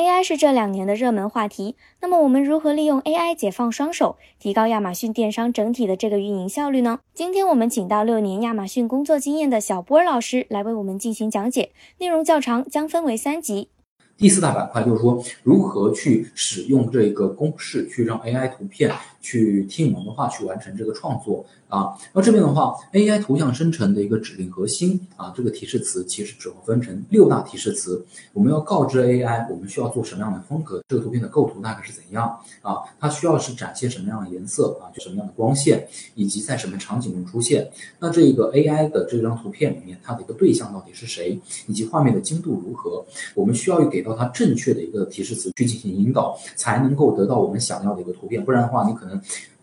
AI 是这两年的热门话题。那么我们如何利用 AI 解放双手，提高亚马逊电商整体的这个运营效率呢？今天我们请到六年亚马逊工作经验的小波老师来为我们进行讲解，内容较长，将分为三集。第四大板块就是说，如何去使用这个公式去让 AI 图片去听我们的话去完成这个创作啊。那这边的话，AI 图像生成的一个指令核心啊，这个提示词其实主要分成六大提示词。我们要告知 AI 我们需要做什么样的风格，这个图片的构图大概是怎样啊？它需要是展现什么样的颜色啊？就什么样的光线，以及在什么场景中出现。那这个 AI 的这张图片里面，它的一个对象到底是谁，以及画面的精度如何？我们需要给到。它正确的一个提示词去进行引导，才能够得到我们想要的一个图片。不然的话，你可能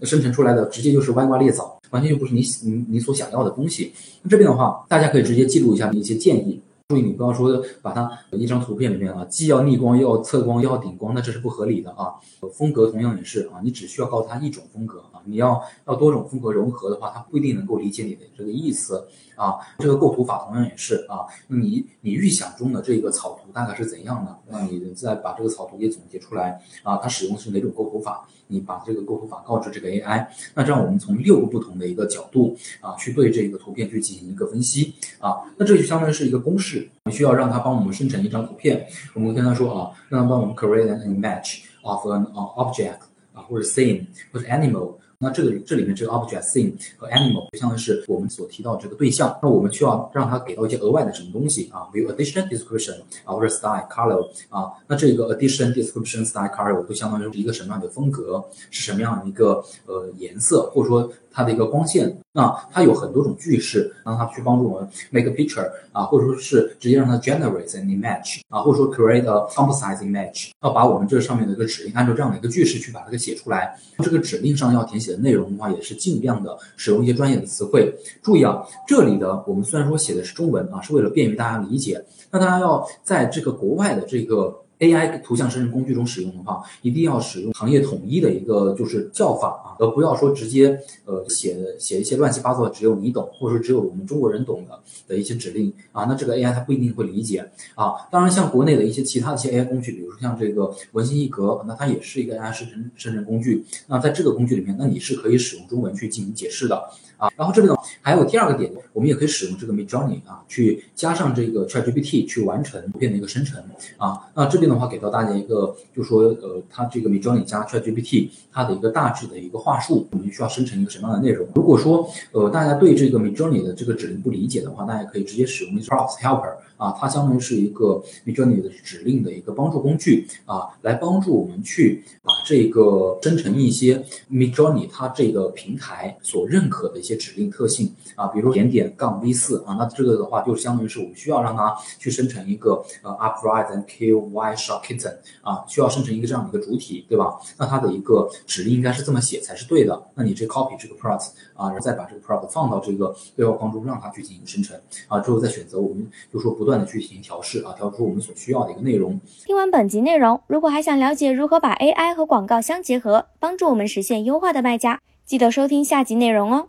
生成出来的直接就是歪瓜裂枣，完全就不是你你你所想要的东西。那这边的话，大家可以直接记录一下一些建议。注意，你不要说把它一张图片里面啊，既要逆光又要侧光又要顶光，那这是不合理的啊。风格同样也是啊，你只需要告诉他一种风格啊，你要要多种风格融合的话，他不一定能够理解你的这个意思啊。这个构图法同样也是啊，你你预想中的这个草图大概是怎样的，那你再把这个草图给总结出来啊，它使用的是哪种构图法，你把这个构图法告知这个 AI，那这样我们从六个不同的一个角度啊，去对这个图片去进行一个分析啊，那这就相当于是一个公式。我们需要让他帮我们生成一张图片，我们跟他说啊，让他帮我们 create an image of an object 啊，或者 scene 或者 animal。那这个这里面这个 object scene 和 animal 就相当于是我们所提到这个对象。那我们需要让它给到一些额外的什么东西啊，比如 addition description 啊，或者 style color 啊。那这个 addition description style color 都相当于是一个什么样的风格，是什么样的一个呃颜色，或者说它的一个光线。那它有很多种句式，让它去帮助我们 make a picture 啊，或者说是直接让它 generate an image 啊，或者说 create a composite image，要把我们这上面的一个指令按照这样的一个句式去把它给写出来。这个指令上要填写的内容的话，也是尽量的使用一些专业的词汇。注意啊，这里的我们虽然说写的是中文啊，是为了便于大家理解，那大家要在这个国外的这个。AI 图像生成工具中使用的话，一定要使用行业统一的一个就是叫法啊，而不要说直接呃写写一些乱七八糟的只有你懂，或者说只有我们中国人懂的的一些指令啊，那这个 AI 它不一定会理解啊。当然，像国内的一些其他的一些 AI 工具，比如说像这个文心一格，那它也是一个 AI 生成生成工具。那在这个工具里面，那你是可以使用中文去进行解释的啊。然后这边呢，还有第二个点，我们也可以使用这个 Midjourney 啊，去加上这个 ChatGPT 去完成图片的一个生成啊。那这边。的话给到大家一个，就说呃，它这个 Midjourney 加 ChatGPT 它的一个大致的一个话术，我们需要生成一个什么样的内容？如果说呃大家对这个 Midjourney 的这个指令不理解的话，大家可以直接使用 Prompt Helper 啊，它相当于是一个 Midjourney 的指令的一个帮助工具啊，来帮助我们去把这个生成一些 Midjourney 它这个平台所认可的一些指令特性啊，比如点点杠 V 四啊，那这个的话就相当于是我们需要让它去生成一个呃 upright and ky Shark Kitten 啊，需要生成一个这样的一个主体，对吧？那它的一个指令应该是这么写才是对的。那你这 copy 这个 prompt 啊，然后再把这个 prompt 放到这个对话框中，让它去进行生成啊，之后再选择，我们就说不断的去进行调试啊，调出我们所需要的一个内容。听完本集内容，如果还想了解如何把 AI 和广广告相结合，帮助我们实现优化的卖家，记得收听下集内容哦。